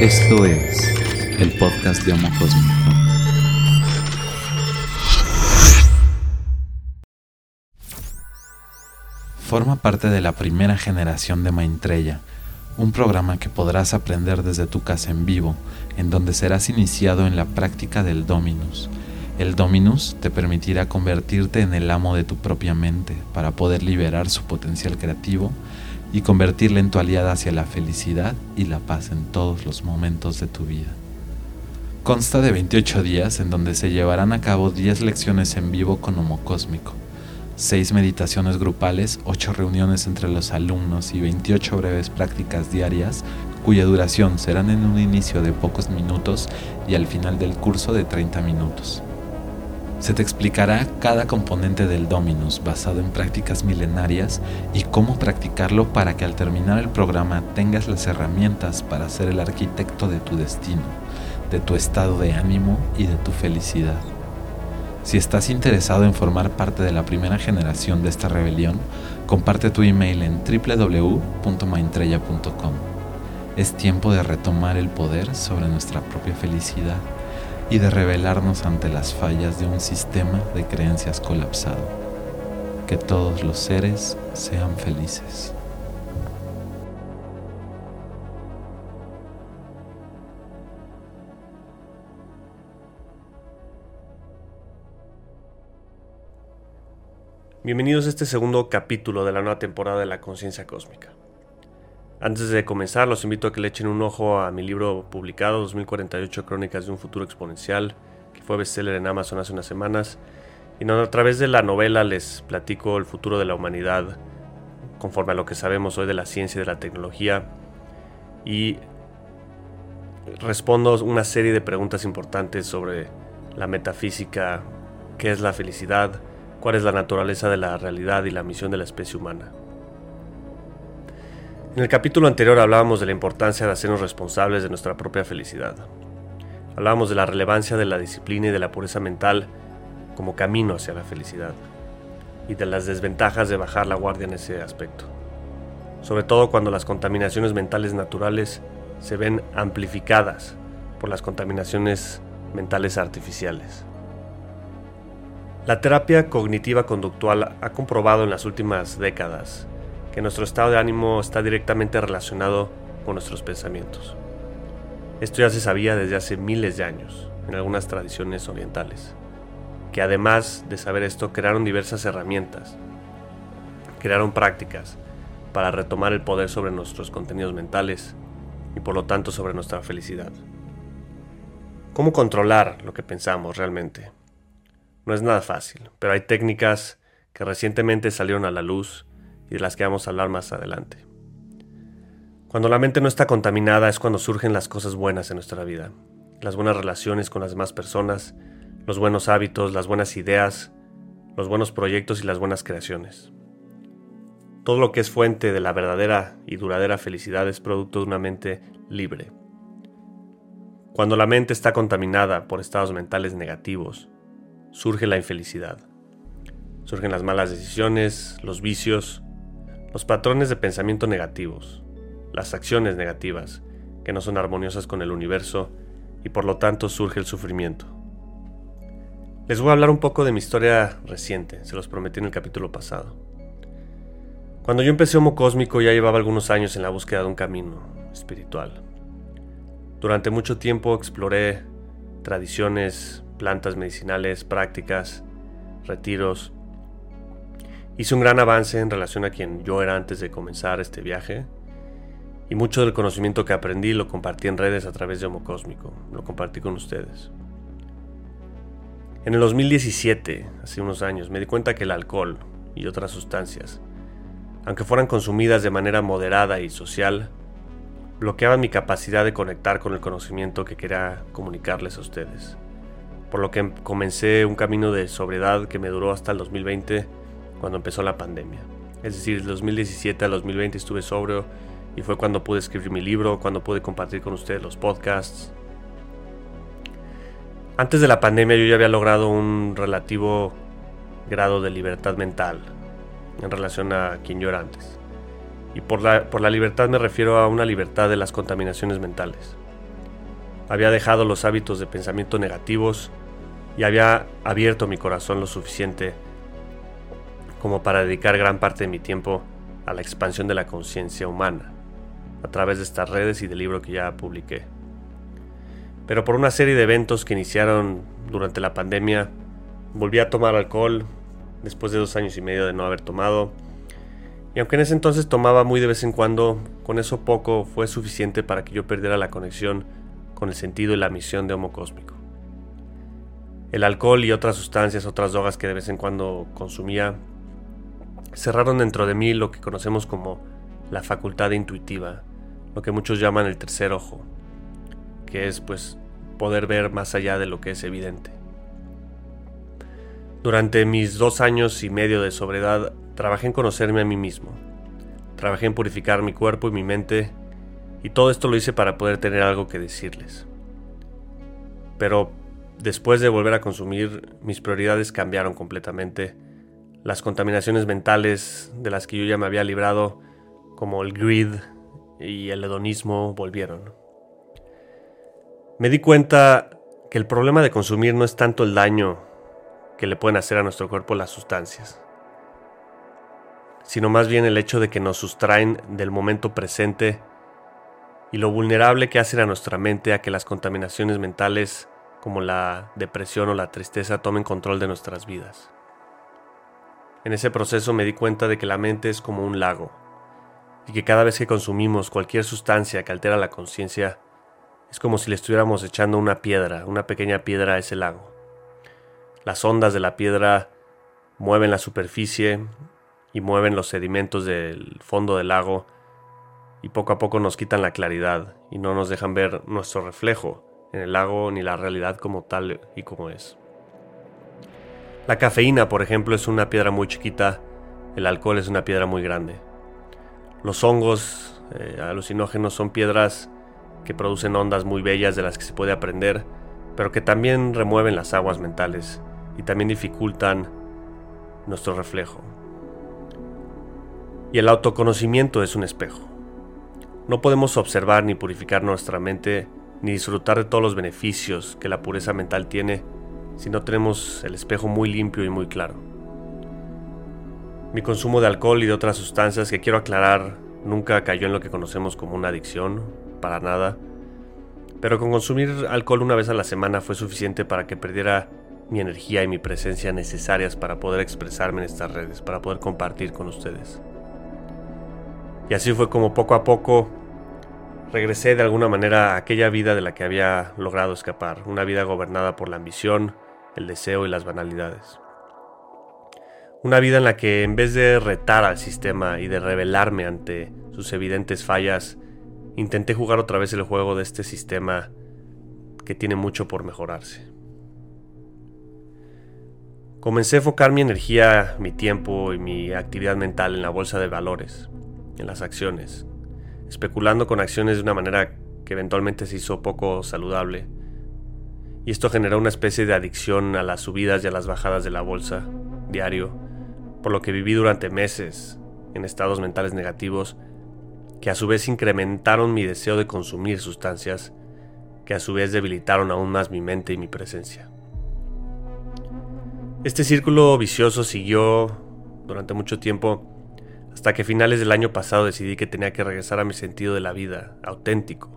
Esto es el podcast de Homo Cósmico. Forma parte de la primera generación de Maitreya, un programa que podrás aprender desde tu casa en vivo, en donde serás iniciado en la práctica del Dominus. El Dominus te permitirá convertirte en el amo de tu propia mente para poder liberar su potencial creativo y convertirla en tu aliada hacia la felicidad y la paz en todos los momentos de tu vida. Consta de 28 días en donde se llevarán a cabo 10 lecciones en vivo con Homo Cósmico, 6 meditaciones grupales, 8 reuniones entre los alumnos y 28 breves prácticas diarias cuya duración serán en un inicio de pocos minutos y al final del curso de 30 minutos. Se te explicará cada componente del Dominus basado en prácticas milenarias y cómo practicarlo para que al terminar el programa tengas las herramientas para ser el arquitecto de tu destino, de tu estado de ánimo y de tu felicidad. Si estás interesado en formar parte de la primera generación de esta rebelión, comparte tu email en www.maintreya.com. Es tiempo de retomar el poder sobre nuestra propia felicidad y de rebelarnos ante las fallas de un sistema de creencias colapsado. Que todos los seres sean felices. Bienvenidos a este segundo capítulo de la nueva temporada de la conciencia cósmica. Antes de comenzar, los invito a que le echen un ojo a mi libro publicado, 2048 Crónicas de un Futuro Exponencial, que fue bestseller en Amazon hace unas semanas. Y a través de la novela les platico el futuro de la humanidad, conforme a lo que sabemos hoy de la ciencia y de la tecnología. Y respondo una serie de preguntas importantes sobre la metafísica, qué es la felicidad, cuál es la naturaleza de la realidad y la misión de la especie humana. En el capítulo anterior hablábamos de la importancia de hacernos responsables de nuestra propia felicidad. Hablábamos de la relevancia de la disciplina y de la pureza mental como camino hacia la felicidad y de las desventajas de bajar la guardia en ese aspecto. Sobre todo cuando las contaminaciones mentales naturales se ven amplificadas por las contaminaciones mentales artificiales. La terapia cognitiva conductual ha comprobado en las últimas décadas que nuestro estado de ánimo está directamente relacionado con nuestros pensamientos. Esto ya se sabía desde hace miles de años en algunas tradiciones orientales, que además de saber esto crearon diversas herramientas, crearon prácticas para retomar el poder sobre nuestros contenidos mentales y por lo tanto sobre nuestra felicidad. ¿Cómo controlar lo que pensamos realmente? No es nada fácil, pero hay técnicas que recientemente salieron a la luz y de las que vamos a hablar más adelante. Cuando la mente no está contaminada es cuando surgen las cosas buenas en nuestra vida, las buenas relaciones con las demás personas, los buenos hábitos, las buenas ideas, los buenos proyectos y las buenas creaciones. Todo lo que es fuente de la verdadera y duradera felicidad es producto de una mente libre. Cuando la mente está contaminada por estados mentales negativos, surge la infelicidad. Surgen las malas decisiones, los vicios, los patrones de pensamiento negativos, las acciones negativas, que no son armoniosas con el universo y por lo tanto surge el sufrimiento. Les voy a hablar un poco de mi historia reciente, se los prometí en el capítulo pasado. Cuando yo empecé Homo Cósmico ya llevaba algunos años en la búsqueda de un camino espiritual. Durante mucho tiempo exploré tradiciones, plantas medicinales, prácticas, retiros, Hice un gran avance en relación a quien yo era antes de comenzar este viaje y mucho del conocimiento que aprendí lo compartí en redes a través de Homo Cósmico, lo compartí con ustedes. En el 2017, hace unos años, me di cuenta que el alcohol y otras sustancias, aunque fueran consumidas de manera moderada y social, bloqueaban mi capacidad de conectar con el conocimiento que quería comunicarles a ustedes. Por lo que comencé un camino de sobriedad que me duró hasta el 2020 cuando empezó la pandemia. Es decir, del 2017 al 2020 estuve sobrio y fue cuando pude escribir mi libro, cuando pude compartir con ustedes los podcasts. Antes de la pandemia yo ya había logrado un relativo grado de libertad mental en relación a quien yo era antes. Y por la, por la libertad me refiero a una libertad de las contaminaciones mentales. Había dejado los hábitos de pensamiento negativos y había abierto mi corazón lo suficiente como para dedicar gran parte de mi tiempo a la expansión de la conciencia humana a través de estas redes y del libro que ya publiqué. Pero por una serie de eventos que iniciaron durante la pandemia, volví a tomar alcohol después de dos años y medio de no haber tomado. Y aunque en ese entonces tomaba muy de vez en cuando, con eso poco fue suficiente para que yo perdiera la conexión con el sentido y la misión de Homo Cósmico. El alcohol y otras sustancias, otras drogas que de vez en cuando consumía, cerraron dentro de mí lo que conocemos como la facultad intuitiva, lo que muchos llaman el tercer ojo, que es pues poder ver más allá de lo que es evidente. Durante mis dos años y medio de sobriedad trabajé en conocerme a mí mismo, trabajé en purificar mi cuerpo y mi mente, y todo esto lo hice para poder tener algo que decirles. Pero después de volver a consumir, mis prioridades cambiaron completamente. Las contaminaciones mentales de las que yo ya me había librado, como el greed y el hedonismo, volvieron. Me di cuenta que el problema de consumir no es tanto el daño que le pueden hacer a nuestro cuerpo las sustancias, sino más bien el hecho de que nos sustraen del momento presente y lo vulnerable que hacen a nuestra mente a que las contaminaciones mentales como la depresión o la tristeza tomen control de nuestras vidas. En ese proceso me di cuenta de que la mente es como un lago y que cada vez que consumimos cualquier sustancia que altera la conciencia, es como si le estuviéramos echando una piedra, una pequeña piedra a ese lago. Las ondas de la piedra mueven la superficie y mueven los sedimentos del fondo del lago y poco a poco nos quitan la claridad y no nos dejan ver nuestro reflejo en el lago ni la realidad como tal y como es. La cafeína, por ejemplo, es una piedra muy chiquita, el alcohol es una piedra muy grande. Los hongos eh, alucinógenos son piedras que producen ondas muy bellas de las que se puede aprender, pero que también remueven las aguas mentales y también dificultan nuestro reflejo. Y el autoconocimiento es un espejo. No podemos observar ni purificar nuestra mente ni disfrutar de todos los beneficios que la pureza mental tiene si no tenemos el espejo muy limpio y muy claro. Mi consumo de alcohol y de otras sustancias que quiero aclarar nunca cayó en lo que conocemos como una adicción, para nada. Pero con consumir alcohol una vez a la semana fue suficiente para que perdiera mi energía y mi presencia necesarias para poder expresarme en estas redes, para poder compartir con ustedes. Y así fue como poco a poco regresé de alguna manera a aquella vida de la que había logrado escapar, una vida gobernada por la ambición, el deseo y las banalidades. Una vida en la que en vez de retar al sistema y de rebelarme ante sus evidentes fallas, intenté jugar otra vez el juego de este sistema que tiene mucho por mejorarse. Comencé a enfocar mi energía, mi tiempo y mi actividad mental en la bolsa de valores, en las acciones, especulando con acciones de una manera que eventualmente se hizo poco saludable. Y esto generó una especie de adicción a las subidas y a las bajadas de la bolsa, diario, por lo que viví durante meses en estados mentales negativos que a su vez incrementaron mi deseo de consumir sustancias que a su vez debilitaron aún más mi mente y mi presencia. Este círculo vicioso siguió durante mucho tiempo hasta que a finales del año pasado decidí que tenía que regresar a mi sentido de la vida, auténtico,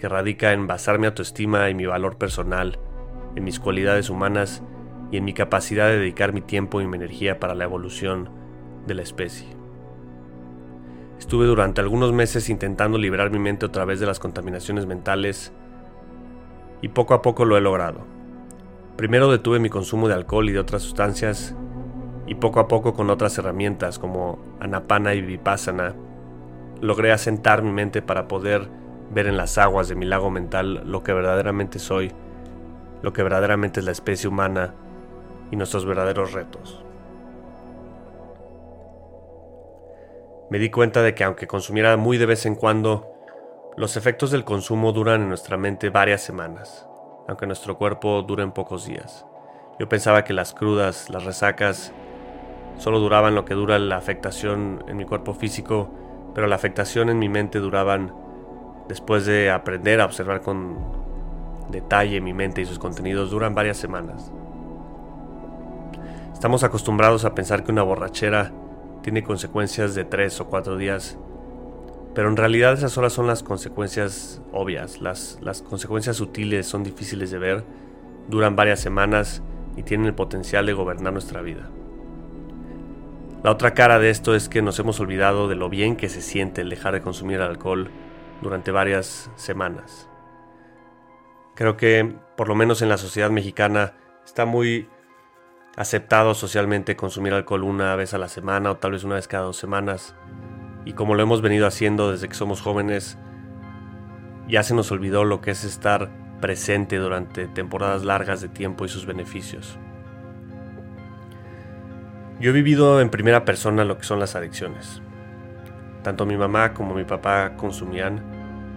que radica en basar mi autoestima y mi valor personal, en mis cualidades humanas y en mi capacidad de dedicar mi tiempo y mi energía para la evolución de la especie. Estuve durante algunos meses intentando liberar mi mente otra vez de las contaminaciones mentales y poco a poco lo he logrado. Primero detuve mi consumo de alcohol y de otras sustancias y poco a poco con otras herramientas como Anapana y Vipassana, logré asentar mi mente para poder ver en las aguas de mi lago mental lo que verdaderamente soy, lo que verdaderamente es la especie humana y nuestros verdaderos retos. Me di cuenta de que aunque consumiera muy de vez en cuando, los efectos del consumo duran en nuestra mente varias semanas, aunque nuestro cuerpo dure en pocos días. Yo pensaba que las crudas, las resacas solo duraban lo que dura la afectación en mi cuerpo físico, pero la afectación en mi mente duraban después de aprender a observar con detalle mi mente y sus contenidos duran varias semanas. Estamos acostumbrados a pensar que una borrachera tiene consecuencias de tres o cuatro días, pero en realidad esas horas son las consecuencias obvias, las, las consecuencias sutiles son difíciles de ver, duran varias semanas y tienen el potencial de gobernar nuestra vida. La otra cara de esto es que nos hemos olvidado de lo bien que se siente el dejar de consumir alcohol durante varias semanas. Creo que, por lo menos en la sociedad mexicana, está muy aceptado socialmente consumir alcohol una vez a la semana o tal vez una vez cada dos semanas. Y como lo hemos venido haciendo desde que somos jóvenes, ya se nos olvidó lo que es estar presente durante temporadas largas de tiempo y sus beneficios. Yo he vivido en primera persona lo que son las adicciones. Tanto mi mamá como mi papá consumían,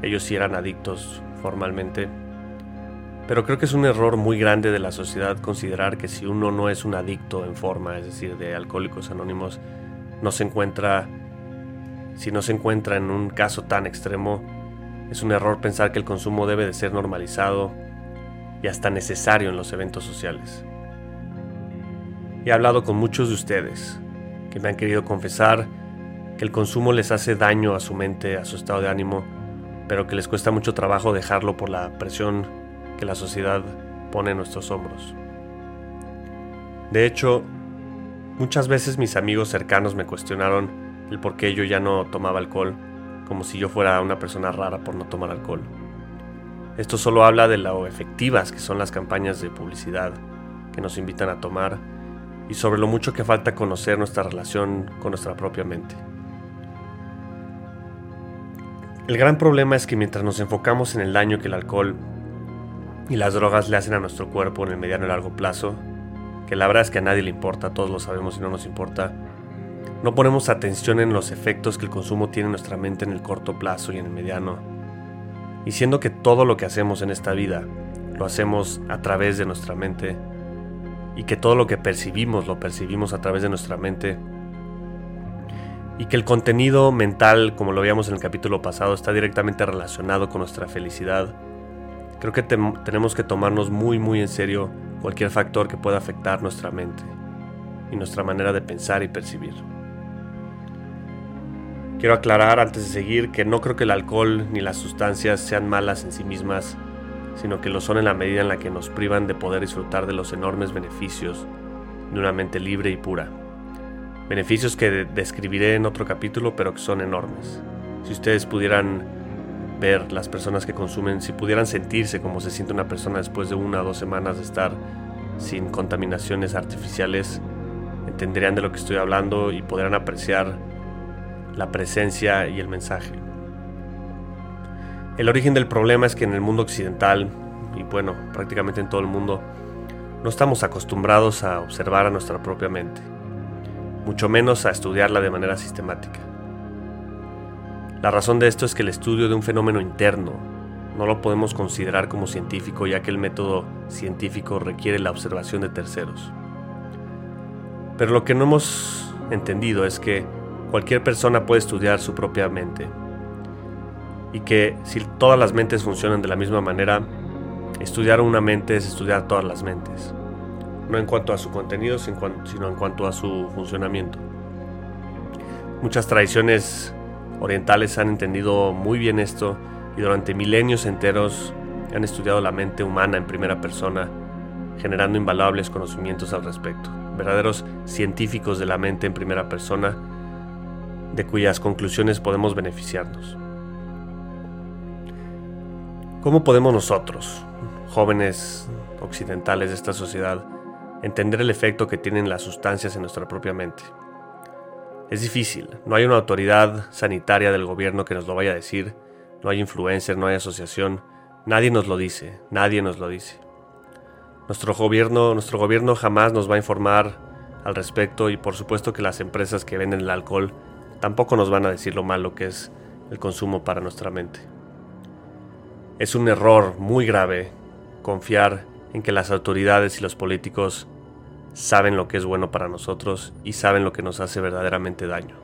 ellos sí eran adictos formalmente. Pero creo que es un error muy grande de la sociedad considerar que si uno no es un adicto en forma, es decir, de alcohólicos anónimos, no se encuentra, si no se encuentra en un caso tan extremo, es un error pensar que el consumo debe de ser normalizado y hasta necesario en los eventos sociales. He hablado con muchos de ustedes que me han querido confesar el consumo les hace daño a su mente, a su estado de ánimo, pero que les cuesta mucho trabajo dejarlo por la presión que la sociedad pone en nuestros hombros. De hecho, muchas veces mis amigos cercanos me cuestionaron el por qué yo ya no tomaba alcohol, como si yo fuera una persona rara por no tomar alcohol. Esto solo habla de lo efectivas que son las campañas de publicidad que nos invitan a tomar y sobre lo mucho que falta conocer nuestra relación con nuestra propia mente. El gran problema es que mientras nos enfocamos en el daño que el alcohol y las drogas le hacen a nuestro cuerpo en el mediano y largo plazo, que la verdad es que a nadie le importa, todos lo sabemos y no nos importa, no ponemos atención en los efectos que el consumo tiene en nuestra mente en el corto plazo y en el mediano. Y siendo que todo lo que hacemos en esta vida lo hacemos a través de nuestra mente, y que todo lo que percibimos lo percibimos a través de nuestra mente y que el contenido mental, como lo veíamos en el capítulo pasado, está directamente relacionado con nuestra felicidad. Creo que tenemos que tomarnos muy muy en serio cualquier factor que pueda afectar nuestra mente y nuestra manera de pensar y percibir. Quiero aclarar antes de seguir que no creo que el alcohol ni las sustancias sean malas en sí mismas sino que lo son en la medida en la que nos privan de poder disfrutar de los enormes beneficios de una mente libre y pura. Beneficios que describiré en otro capítulo, pero que son enormes. Si ustedes pudieran ver las personas que consumen, si pudieran sentirse como se siente una persona después de una o dos semanas de estar sin contaminaciones artificiales, entenderían de lo que estoy hablando y podrán apreciar la presencia y el mensaje. El origen del problema es que en el mundo occidental, y bueno, prácticamente en todo el mundo, no estamos acostumbrados a observar a nuestra propia mente, mucho menos a estudiarla de manera sistemática. La razón de esto es que el estudio de un fenómeno interno no lo podemos considerar como científico ya que el método científico requiere la observación de terceros. Pero lo que no hemos entendido es que cualquier persona puede estudiar su propia mente y que si todas las mentes funcionan de la misma manera, estudiar una mente es estudiar todas las mentes, no en cuanto a su contenido, sino en cuanto a su funcionamiento. Muchas tradiciones orientales han entendido muy bien esto y durante milenios enteros han estudiado la mente humana en primera persona, generando invaluables conocimientos al respecto, verdaderos científicos de la mente en primera persona, de cuyas conclusiones podemos beneficiarnos. ¿Cómo podemos nosotros, jóvenes occidentales de esta sociedad, entender el efecto que tienen las sustancias en nuestra propia mente? Es difícil, no hay una autoridad sanitaria del gobierno que nos lo vaya a decir, no hay influencer, no hay asociación, nadie nos lo dice, nadie nos lo dice. Nuestro gobierno, nuestro gobierno jamás nos va a informar al respecto y por supuesto que las empresas que venden el alcohol tampoco nos van a decir lo malo que es el consumo para nuestra mente. Es un error muy grave confiar en que las autoridades y los políticos saben lo que es bueno para nosotros y saben lo que nos hace verdaderamente daño.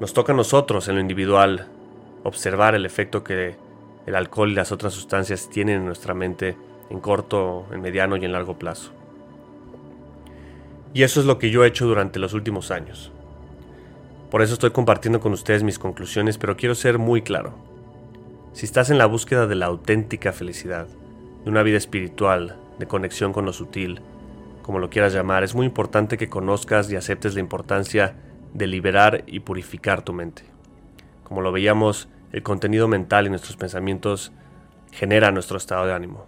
Nos toca a nosotros en lo individual observar el efecto que el alcohol y las otras sustancias tienen en nuestra mente en corto, en mediano y en largo plazo. Y eso es lo que yo he hecho durante los últimos años. Por eso estoy compartiendo con ustedes mis conclusiones, pero quiero ser muy claro. Si estás en la búsqueda de la auténtica felicidad, de una vida espiritual, de conexión con lo sutil, como lo quieras llamar, es muy importante que conozcas y aceptes la importancia de liberar y purificar tu mente. Como lo veíamos, el contenido mental y nuestros pensamientos genera nuestro estado de ánimo.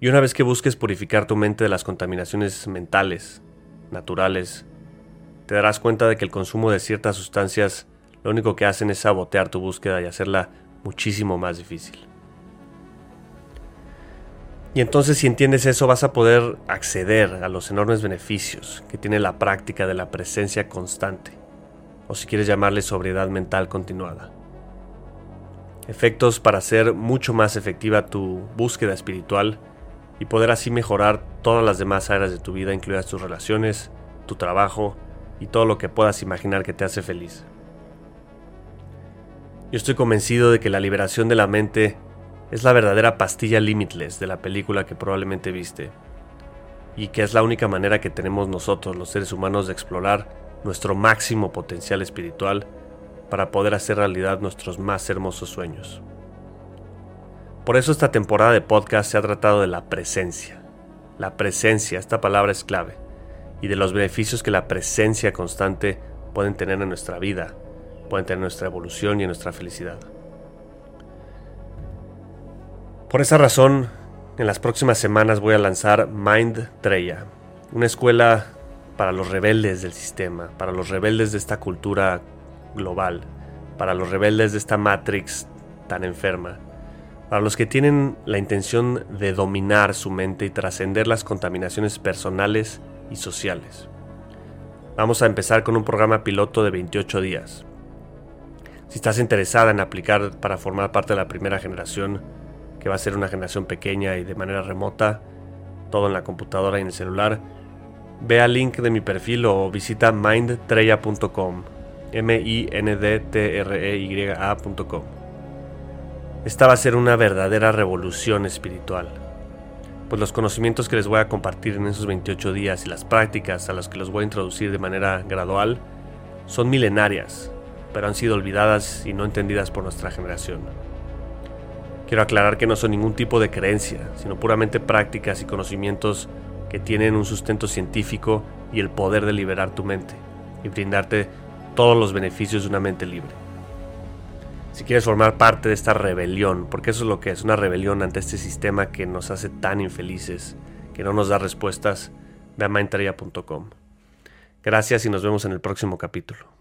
Y una vez que busques purificar tu mente de las contaminaciones mentales, naturales, te darás cuenta de que el consumo de ciertas sustancias lo único que hacen es sabotear tu búsqueda y hacerla muchísimo más difícil. Y entonces si entiendes eso vas a poder acceder a los enormes beneficios que tiene la práctica de la presencia constante, o si quieres llamarle sobriedad mental continuada. Efectos para hacer mucho más efectiva tu búsqueda espiritual y poder así mejorar todas las demás áreas de tu vida, incluidas tus relaciones, tu trabajo y todo lo que puedas imaginar que te hace feliz. Yo estoy convencido de que la liberación de la mente es la verdadera pastilla limitless de la película que probablemente viste, y que es la única manera que tenemos nosotros, los seres humanos, de explorar nuestro máximo potencial espiritual para poder hacer realidad nuestros más hermosos sueños. Por eso esta temporada de podcast se ha tratado de la presencia. La presencia, esta palabra es clave, y de los beneficios que la presencia constante pueden tener en nuestra vida, pueden tener en nuestra evolución y en nuestra felicidad. Por esa razón, en las próximas semanas voy a lanzar Mind Treya, una escuela para los rebeldes del sistema, para los rebeldes de esta cultura global, para los rebeldes de esta Matrix tan enferma, para los que tienen la intención de dominar su mente y trascender las contaminaciones personales y sociales. Vamos a empezar con un programa piloto de 28 días. Si estás interesada en aplicar para formar parte de la primera generación, que va a ser una generación pequeña y de manera remota, todo en la computadora y en el celular, ve al link de mi perfil o visita mindtreya.com, m i n d t r e y a.com. Esta va a ser una verdadera revolución espiritual, pues los conocimientos que les voy a compartir en esos 28 días y las prácticas a las que los voy a introducir de manera gradual son milenarias, pero han sido olvidadas y no entendidas por nuestra generación. Quiero aclarar que no son ningún tipo de creencia, sino puramente prácticas y conocimientos que tienen un sustento científico y el poder de liberar tu mente y brindarte todos los beneficios de una mente libre. Si quieres formar parte de esta rebelión, porque eso es lo que es, una rebelión ante este sistema que nos hace tan infelices, que no nos da respuestas, ve a Gracias y nos vemos en el próximo capítulo.